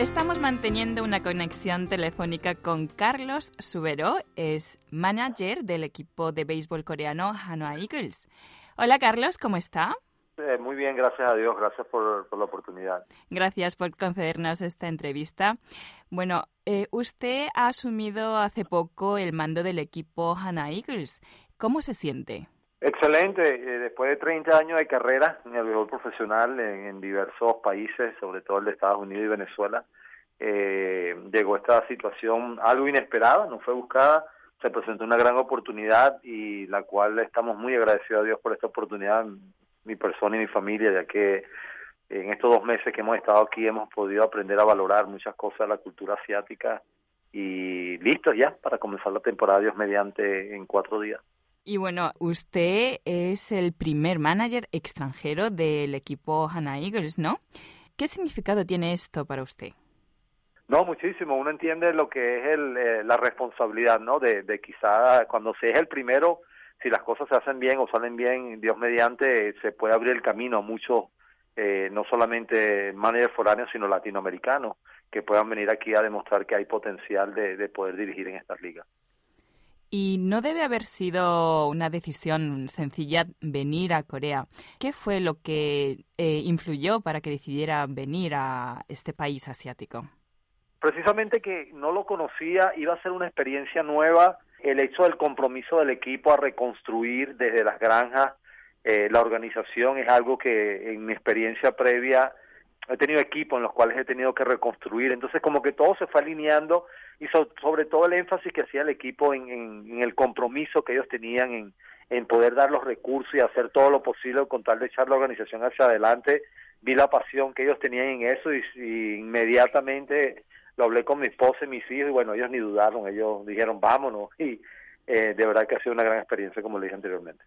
Estamos manteniendo una conexión telefónica con Carlos Subero, es manager del equipo de béisbol coreano Hanwha Eagles. Hola Carlos, ¿cómo está? Eh, muy bien, gracias a Dios, gracias por, la oportunidad. Gracias por concedernos esta entrevista. Bueno, eh, usted ha asumido hace poco el mando del equipo Hanwha Eagles. ¿Cómo se siente? Excelente, eh, después de 30 años de carrera en el béisbol profesional en, diversos países, sobre todo el de Estados Unidos y Venezuela, eh, llegó esta situación algo inesperada, no fue buscada, se presentó una gran oportunidad y la cual estamos muy agradecidos a Dios por esta oportunidad, mi persona y mi familia, ya que en estos dos meses que hemos estado aquí hemos podido aprender a valorar muchas cosas de la cultura asiática y listos ya para comenzar la temporada Dios mediante en cuatro días. Y bueno, usted es el primer manager extranjero del equipo Hana Eagles, ¿no? ¿Qué significado tiene esto para usted? No, muchísimo. Uno entiende lo que es el, eh, la responsabilidad, ¿no? De, de quizá cuando se es el primero, si las cosas se hacen bien o salen bien, Dios mediante, se puede abrir el camino a muchos, eh, no solamente managers foráneos, sino latinoamericanos, que puedan venir aquí a demostrar que hay potencial de, de poder dirigir en estas ligas. Y no debe haber sido una decisión sencilla venir a Corea. ¿Qué fue lo que eh, influyó para que decidiera venir a este país asiático? Precisamente que no lo conocía, iba a ser una experiencia nueva. El hecho del compromiso del equipo a reconstruir desde las granjas eh, la organización es algo que en mi experiencia previa he tenido equipos en los cuales he tenido que reconstruir. Entonces como que todo se fue alineando y sobre todo el énfasis que hacía el equipo en, en, el compromiso que ellos tenían en, en poder dar los recursos y hacer todo lo posible con tal de echar la organización hacia adelante. Vi la pasión que ellos tenían en eso y, inmediatamente lo hablé con mi esposa y mis hijos y bueno, ellos ni dudaron, ellos dijeron vámonos y eh, de verdad que ha sido una gran experiencia como le dije anteriormente.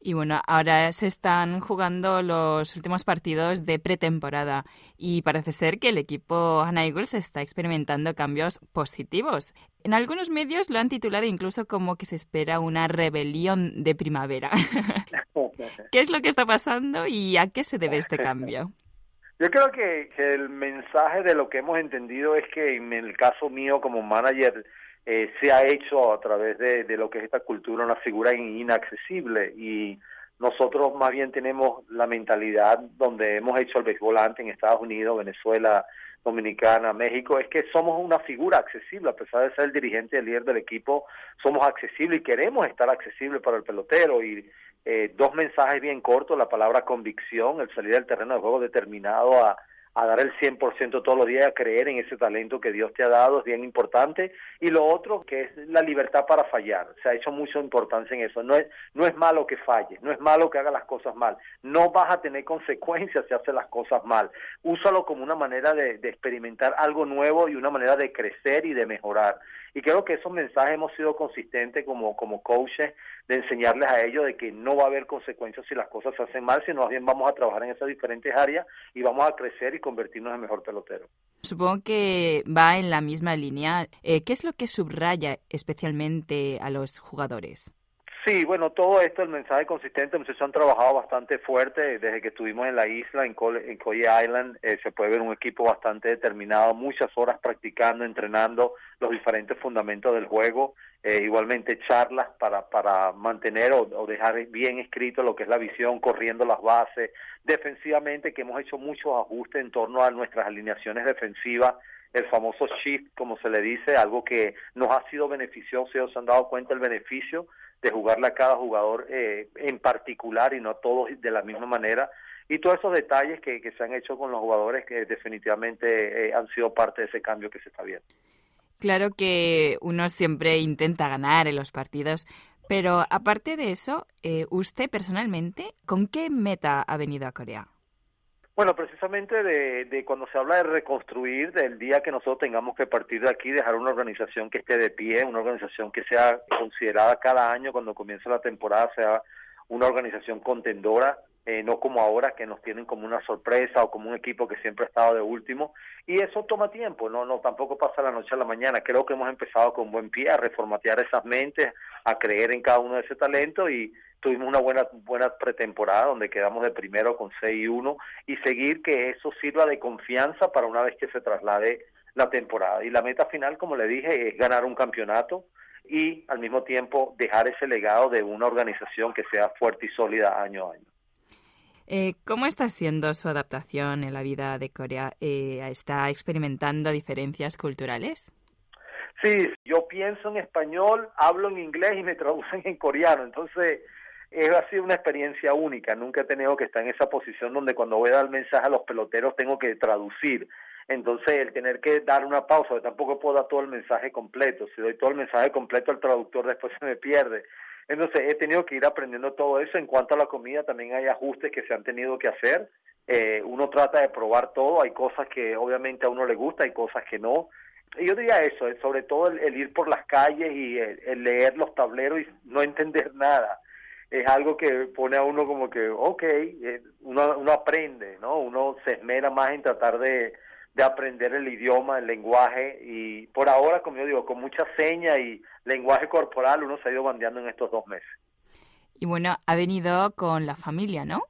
Y bueno, ahora se están jugando los últimos partidos de pretemporada y parece ser que el equipo Hana Eagles está experimentando cambios positivos. En algunos medios lo han titulado incluso como que se espera una rebelión de primavera. ¿Qué es lo que está pasando y a qué se debe este cambio? Yo creo que, que el mensaje de lo que hemos entendido es que en el caso mío como manager eh, se ha hecho a través de, lo que es esta cultura una figura inaccesible. Y nosotros más bien tenemos la mentalidad donde hemos hecho el béisbol antes en Estados Unidos, Venezuela, Dominicana, México, es que somos una figura accesible, a pesar de ser el dirigente y el líder del equipo, somos accesibles y queremos estar accesibles para el pelotero. Y eh, dos mensajes bien cortos, la palabra convicción, el salir del terreno de juego determinado a a dar el 100% todos los días, a creer en ese talento que Dios te ha dado, es bien importante. Y lo otro, que es la libertad para fallar. Se ha hecho mucha importancia en eso. No es, no es malo que falles, no es malo que hagas las cosas mal. No vas a tener consecuencias si haces las cosas mal. Úsalo como una manera de, de experimentar algo nuevo y una manera de crecer y de mejorar. Y creo que esos mensajes hemos sido consistentes como, como coaches de enseñarles a ellos de que no va a haber consecuencias si las cosas se hacen mal, sino más bien vamos a trabajar en esas diferentes áreas y vamos a crecer y convertirnos en mejor pelotero. Supongo que va en la misma línea. Eh, ¿Qué es lo que subraya especialmente a los jugadores? Sí, bueno, todo esto, el mensaje consistente, muchachos han trabajado bastante fuerte. Desde que estuvimos en la isla, en, en Island, eh, se puede ver un equipo bastante determinado, muchas horas practicando, entrenando los diferentes fundamentos del juego, eh, igualmente charlas para, para mantener o, dejar bien escrito lo que es la visión, corriendo las bases, defensivamente que hemos hecho muchos ajustes en torno a nuestras alineaciones defensivas, el famoso shift, como se le dice, algo que nos ha sido beneficioso, se han dado cuenta del beneficio de jugarle a cada jugador eh, en particular y no todos de la misma manera. Y todos esos detalles que, se han hecho con los jugadores que definitivamente eh, han sido parte de ese cambio que se está viendo. Claro que uno siempre intenta ganar en los partidos, pero aparte de eso, eh, usted personalmente, ¿con qué meta ha venido a Corea? Bueno, precisamente de, cuando se habla de reconstruir, del día que nosotros tengamos que partir de aquí, dejar una organización que esté de pie, una organización que sea considerada cada año cuando comience la temporada, sea una organización contendora, eh, no como ahora que nos tienen como una sorpresa o como un equipo que siempre ha estado de último. Y eso toma tiempo, no, no, tampoco pasa la noche a la mañana. Creo que hemos empezado con buen pie a reformatear esas mentes, a creer en cada uno de ese talento y tuvimos una buena buena pretemporada donde quedamos de primero con 6 y 1 y seguir que eso sirva de confianza para una vez que se traslade la temporada. Y la meta final, como le dije, es ganar un campeonato y al mismo tiempo dejar ese legado de una organización que sea fuerte y sólida año a año. Eh, ¿Cómo está siendo su adaptación en la vida de Corea? Eh, ¿Está experimentando diferencias culturales? Sí, yo pienso en español, hablo en inglés y me traducen en coreano. Entonces, es, ha sido una experiencia única. Nunca he tenido que estar en esa posición donde cuando voy a dar mensaje a los peloteros tengo que traducir. Entonces, el tener que dar una pausa, tampoco puedo dar todo el mensaje completo. Si doy todo el mensaje completo, el traductor después se me pierde. Entonces, he tenido que ir aprendiendo todo eso. En cuanto a la comida, también hay ajustes que se han tenido que hacer. Eh, uno trata de probar todo. Hay cosas que obviamente a uno le gusta, hay cosas que no. Y yo diría eso, eh, sobre todo el, ir por las calles y el, leer los tableros y no entender nada es algo que pone a uno como que, ok, eh, uno, uno aprende, ¿no? Uno se esmera más en tratar de, de aprender el idioma, el lenguaje y por ahora, como yo digo, con mucha seña y lenguaje corporal uno se ha ido bandeando en estos dos meses. Y bueno, ha venido con la familia, ¿no?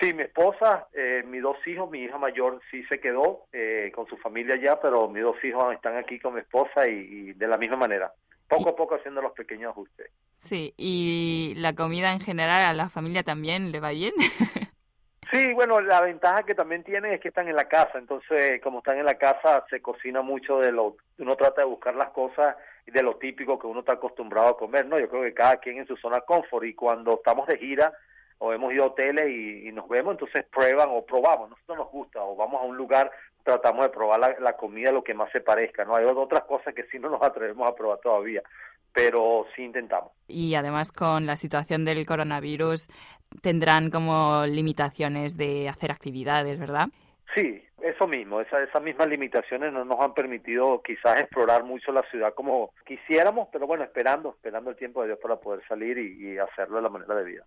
Sí, mi esposa, eh, mis dos hijos, mi hija mayor sí se quedó eh, con su familia ya, pero mis dos hijos están aquí con mi esposa y, de la misma manera, poco a poco haciendo los pequeños ajustes. Sí, y la comida en general a la familia también le va bien. Sí, bueno, la ventaja que también tienen es que están en la casa, entonces como están en la casa se cocina mucho de lo, uno trata de buscar las cosas de lo típico que uno está acostumbrado a comer, ¿no? Yo creo que cada quien en su zona confort y cuando estamos de gira o hemos ido a hoteles y, nos vemos, entonces prueban o probamos, nosotros nos gusta o vamos a un lugar, tratamos de probar la, la comida lo que más se parezca, ¿no? Hay otras cosas que sí no nos atrevemos a probar todavía, pero sí intentamos. Y además con la situación del coronavirus tendrán como limitaciones de hacer actividades, ¿verdad? Sí, eso mismo, esa, esas mismas limitaciones no nos han permitido quizás explorar mucho la ciudad como quisiéramos, pero bueno, esperando, esperando el tiempo de Dios para poder salir y, y hacerlo de la manera de vida.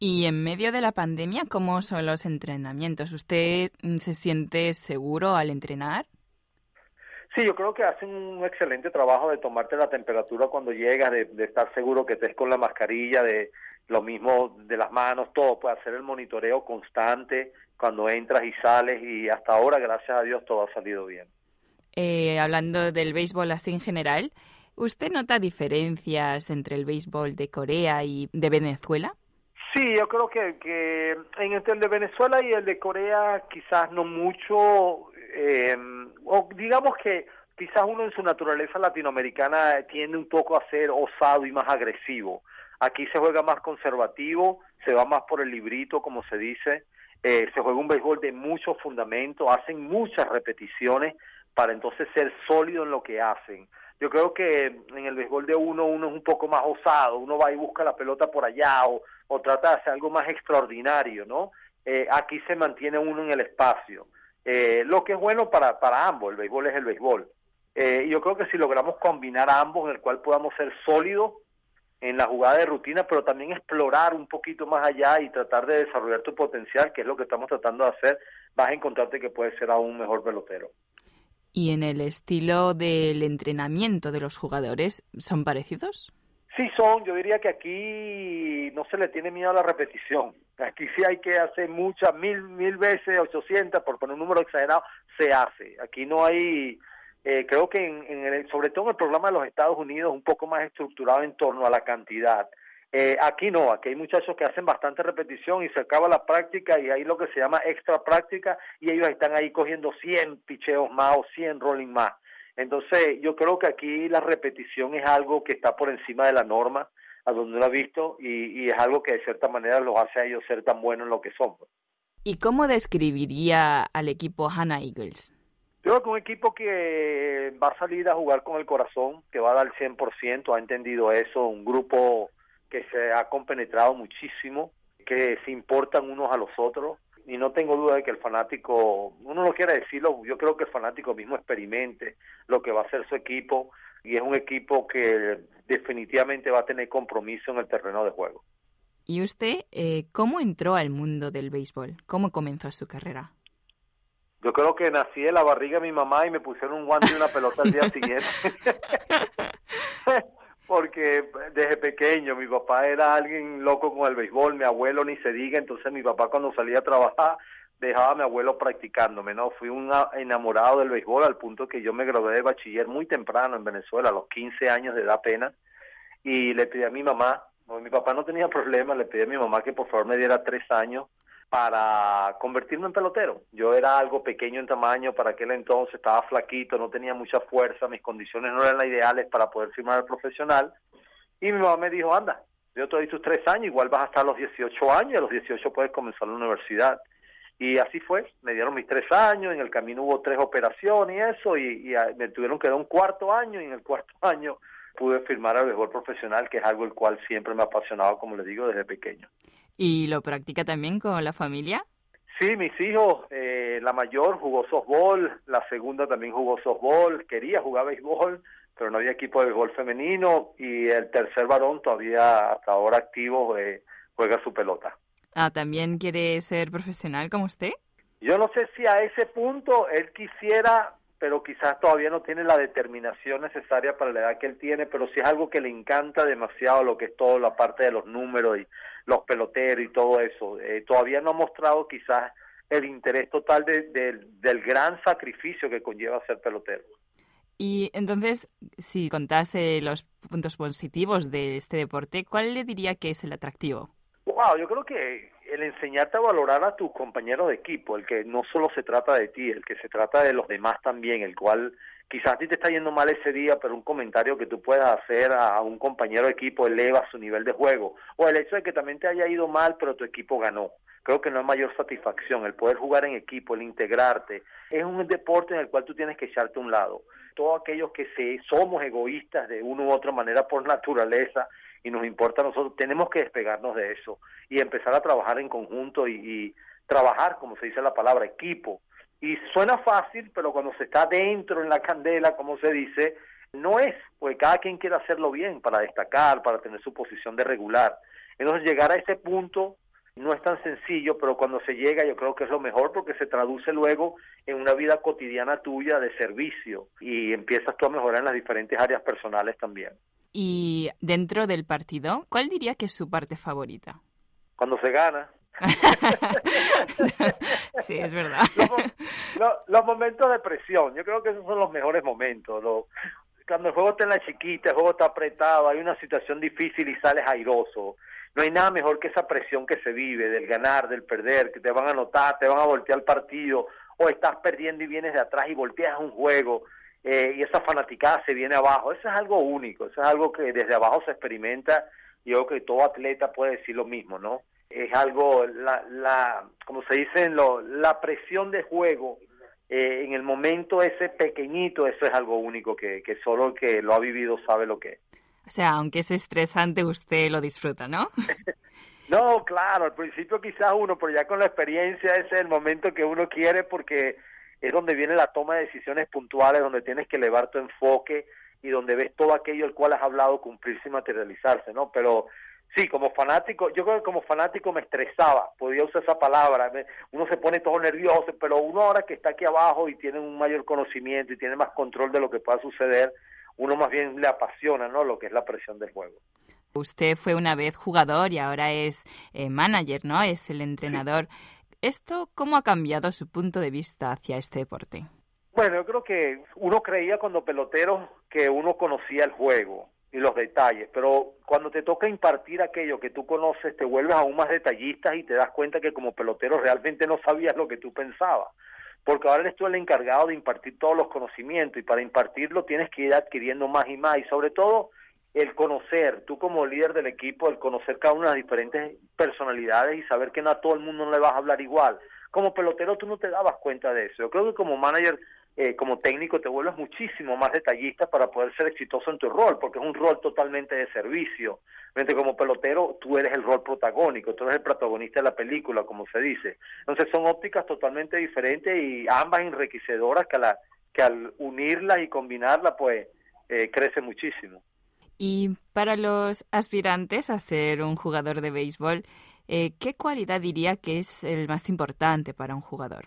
Y en medio de la pandemia, ¿cómo son los entrenamientos? ¿Usted se siente seguro al entrenar? Sí, yo creo que hacen un excelente trabajo de tomarte la temperatura cuando llegas, de, estar seguro que estés con la mascarilla, de lo mismo de las manos, todo, puede hacer el monitoreo constante cuando entras y sales y hasta ahora, gracias a Dios, todo ha salido bien. Eh, hablando del béisbol así en general, ¿usted nota diferencias entre el béisbol de Corea y de Venezuela? Sí, yo creo que, que en entre el de Venezuela y el de Corea quizás no mucho, eh, o digamos que quizás uno en su naturaleza latinoamericana tiende un poco a ser osado y más agresivo. Aquí se juega más conservativo, se va más por el librito, como se dice, eh, se juega un béisbol de mucho fundamento, hacen muchas repeticiones para entonces ser sólido en lo que hacen. Yo creo que en el béisbol de uno, uno es un poco más osado, uno va y busca la pelota por allá o, o trata de hacer algo más extraordinario, ¿no? Eh, aquí se mantiene uno en el espacio. Eh, lo que es bueno para, para ambos, el béisbol es el béisbol. Eh, yo creo que si logramos combinar ambos, en el cual podamos ser sólidos en la jugada de rutina, pero también explorar un poquito más allá y tratar de desarrollar tu potencial, que es lo que estamos tratando de hacer, vas a encontrarte que puedes ser aún mejor pelotero. ¿Y en el estilo del entrenamiento de los jugadores son parecidos? Sí son, yo diría que aquí no se le tiene miedo a la repetición. Aquí sí hay que hacer muchas, mil, mil veces, ochocientas, por poner un número exagerado, se hace. Aquí no hay, eh, creo que en, el, sobre todo en el programa de los Estados Unidos, un poco más estructurado en torno a la cantidad. Eh, aquí no, aquí hay muchachos que hacen bastante repetición y se acaba la práctica y hay lo que se llama extra práctica y ellos están ahí cogiendo 100 picheos más o 100 rolling más. Entonces, yo creo que aquí la repetición es algo que está por encima de la norma, a donde lo ha visto, y, es algo que de cierta manera los hace a ellos ser tan buenos en lo que son. ¿Y cómo describiría al equipo Hannah Eagles? Yo creo que un equipo que va a salir a jugar con el corazón, que va a dar el 100%, ha entendido eso, un grupo que se ha compenetrado muchísimo, que se importan unos a los otros, y no tengo duda de que el fanático, uno no quiere decirlo, yo creo que el fanático mismo experimente lo que va a hacer su equipo y es un equipo que definitivamente va a tener compromiso en el terreno de juego. ¿Y usted eh, cómo entró al mundo del béisbol? ¿Cómo comenzó su carrera? Yo creo que nací de la barriga de mi mamá y me pusieron un guante y una pelota al día siguiente. desde pequeño mi papá era alguien loco con el béisbol, mi abuelo ni se diga, entonces mi papá cuando salía a trabajar dejaba a mi abuelo practicándome, ¿no? Fui un enamorado del béisbol al punto que yo me gradué de bachiller muy temprano en Venezuela, a los 15 años de edad apenas, y le pedí a mi mamá, mi papá no tenía problema, le pedí a mi mamá que por favor me diera tres años para convertirme en pelotero. Yo era algo pequeño en tamaño, para aquel entonces estaba flaquito, no tenía mucha fuerza, mis condiciones no eran las ideales para poder firmar al profesional. Y mi mamá me dijo, anda, yo te doy tus tres años, igual vas hasta los 18 años, a los 18 puedes comenzar la universidad. Y así fue, me dieron mis tres años, en el camino hubo tres operaciones y eso, y, me tuvieron que dar un cuarto año, y en el cuarto año pude firmar al béisbol profesional, que es algo el cual siempre me ha apasionado, como les digo, desde pequeño. ¿Y lo practica también con la familia? Sí, mis hijos, eh, la mayor jugó softball, la segunda también jugó softball, quería jugar béisbol, pero no había equipo de béisbol femenino y el tercer varón todavía hasta ahora activo eh, juega su pelota. Ah, ¿también quiere ser profesional como usted? Yo no sé si a ese punto él quisiera, pero quizás todavía no tiene la determinación necesaria para la edad que él tiene, pero sí es algo que le encanta demasiado lo que es toda la parte de los números y los peloteros y todo eso. Eh, todavía no ha mostrado quizás el interés total del gran sacrificio que conlleva ser pelotero. Y entonces, si contase los puntos positivos de este deporte, ¿cuál le diría que es el atractivo? Wow, yo creo que el enseñarte a valorar a tu compañero de equipo, el que no solo se trata de ti, el que se trata de los demás también, el cual quizás a ti te está yendo mal ese día, pero un comentario que tú puedas hacer a un compañero de equipo eleva su nivel de juego. O el hecho de que también te haya ido mal, pero tu equipo ganó. Creo que no hay mayor satisfacción el poder jugar en equipo, el integrarte. Es un deporte en el cual tú tienes que echarte a un lado. Todos aquellos que se, somos egoístas de una u otra manera por naturaleza y nos importa a nosotros, tenemos que despegarnos de eso y empezar a trabajar en conjunto y, y trabajar, como se dice la palabra, equipo y suena fácil, pero cuando se está dentro en la candela, como se dice, no es, porque cada quien quiere hacerlo bien para destacar, para tener su posición de regular. Entonces llegar a ese punto no es tan sencillo, pero cuando se llega yo creo que es lo mejor porque se traduce luego en una vida cotidiana tuya de servicio y empiezas tú a mejorar en las diferentes áreas personales también. Y dentro del partido, ¿cuál diría que es su parte favorita? Cuando se gana, sí, es verdad. Los, momentos de presión, yo creo que esos son los mejores momentos. cuando el juego está en la chiquita, el juego está apretado, hay una situación difícil y sales airoso. No hay nada mejor que esa presión que se vive, del ganar, del perder, que te van a anotar, te van a voltear el partido, o estás perdiendo y vienes de atrás y volteas un juego. Eh, y esa fanaticada se viene abajo. Eso es algo único, eso es algo que desde abajo se experimenta y yo creo que todo atleta puede decir lo mismo, ¿no? es algo, la, la como se dice, lo, la presión de juego eh, en el momento ese pequeñito, eso es algo único que, que solo el que lo ha vivido sabe lo que es. O sea, aunque es estresante, usted lo disfruta, ¿no? no, claro, al principio quizás uno, pero ya con la experiencia ese es el momento que uno quiere porque es donde viene la toma de decisiones puntuales, donde tienes que elevar tu enfoque y donde ves todo aquello el cual has hablado cumplirse y materializarse, ¿no? Pero Sí, como fanático, yo creo que como fanático me estresaba, podía usar esa palabra, uno se pone todo nervioso, pero uno ahora que está aquí abajo y tiene un mayor conocimiento y tiene más control de lo que pueda suceder, uno más bien le apasiona, ¿no? Lo que es la presión del juego. Usted fue una vez jugador y ahora es eh, manager, ¿no? Es el entrenador. ¿Esto cómo ha cambiado su punto de vista hacia este deporte? Bueno, yo creo que uno creía cuando pelotero que uno conocía el juego y los detalles, pero cuando te toca impartir aquello que tú conoces, te vuelves aún más detallista y te das cuenta que como pelotero realmente no sabías lo que tú pensabas, porque ahora eres tú el encargado de impartir todos los conocimientos y para impartirlo tienes que ir adquiriendo más y más y sobre todo el conocer, tú como líder del equipo, el conocer cada una de las diferentes personalidades y saber que no a todo el mundo no le vas a hablar igual. Como pelotero tú no te dabas cuenta de eso. Yo creo que como manager eh, como técnico te vuelves muchísimo más detallista para poder ser exitoso en tu rol, porque es un rol totalmente de servicio. Mientras como pelotero tú eres el rol protagónico, tú eres el protagonista de la película, como se dice. Entonces son ópticas totalmente diferentes y ambas enriquecedoras que, la, que al unirlas y combinarlas pues eh, crece muchísimo. Y para los aspirantes a ser un jugador de béisbol, eh, ¿qué cualidad diría que es el más importante para un jugador?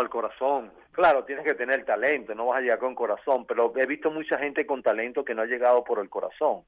El corazón. Claro, tienes que tener talento, no vas a llegar con corazón, pero he visto mucha gente con talento que no ha llegado por el corazón.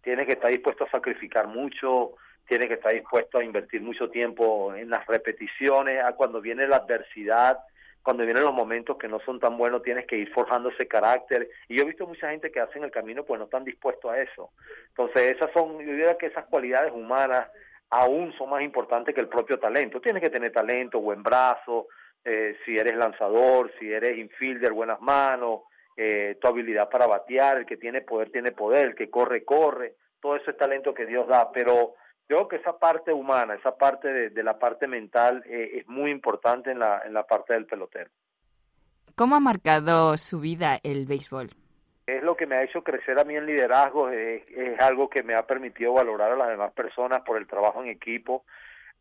Tienes que estar dispuesto a sacrificar mucho, tienes que estar dispuesto a invertir mucho tiempo en las repeticiones, a cuando viene la adversidad, cuando vienen los momentos que no son tan buenos, tienes que ir forjando ese carácter. Y yo he visto mucha gente que hacen el camino, pues no están dispuestos a eso. Entonces, esas son, yo diría que esas cualidades humanas aún son más importantes que el propio talento. Tienes que tener talento, buen brazo, eh, si eres lanzador, si eres infielder, buenas manos, eh, tu habilidad para batear, el que tiene poder tiene poder, el que corre, corre, todo eso es talento que Dios da, pero yo creo que esa parte humana, esa parte de, la parte mental eh, es muy importante en la, en la parte del pelotero. ¿Cómo ha marcado su vida el béisbol? Es lo que me ha hecho crecer a mí en liderazgo, es, es algo que me ha permitido valorar a las demás personas por el trabajo en equipo,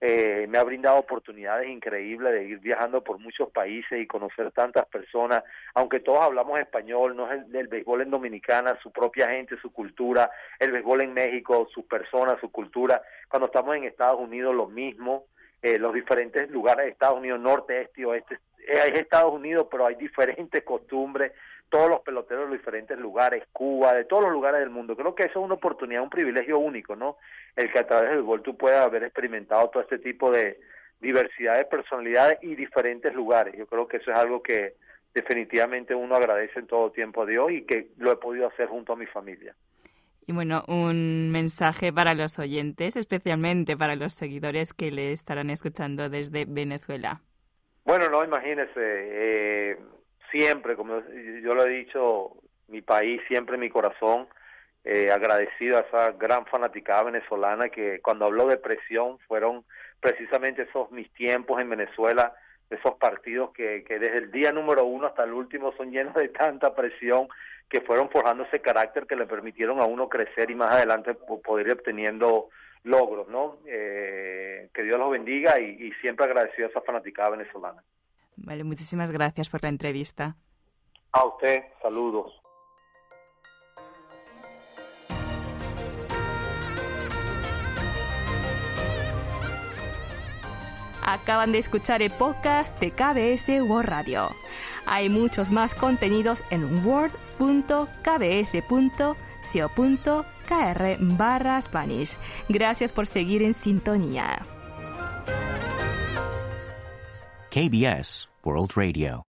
eh, me ha brindado oportunidades increíbles de ir viajando por muchos países y conocer tantas personas, aunque todos hablamos español, no es el, del béisbol en Dominicana, su propia gente, su cultura, el béisbol en México, sus personas, su cultura, cuando estamos en Estados Unidos lo mismo, eh, los diferentes lugares de Estados Unidos, norte, este y oeste, es Estados Unidos, pero hay diferentes costumbres, todos los peloteros de diferentes lugares, Cuba, de todos los lugares del mundo. Creo que eso es una oportunidad, un privilegio único, ¿no? El que a través del gol tú puedas haber experimentado todo este tipo de diversidad de personalidades y diferentes lugares. Yo creo que eso es algo que definitivamente uno agradece en todo tiempo a Dios y que lo he podido hacer junto a mi familia. Y bueno, un mensaje para los oyentes, especialmente para los seguidores que le estarán escuchando desde Venezuela. Bueno, no, imagínese, eh, siempre, como yo lo he dicho, mi país, siempre mi corazón, eh, agradecido a esa gran fanaticada venezolana que cuando habló de presión fueron precisamente esos mis tiempos en Venezuela, esos partidos que, que desde el día número uno hasta el último son llenos de tanta presión que fueron forjando ese carácter que le permitieron a uno crecer y más adelante poder ir obteniendo logros, ¿no? Eh, que Dios los bendiga y, y siempre agradecido a esa fanaticada venezolana. Vale, muchísimas gracias por la entrevista. A usted, saludos. Acaban de escuchar el podcast de KBS World Radio. Hay muchos más contenidos en word.kbs.co.kr barra Spanish. Gracias por seguir en sintonía. KBS World Radio.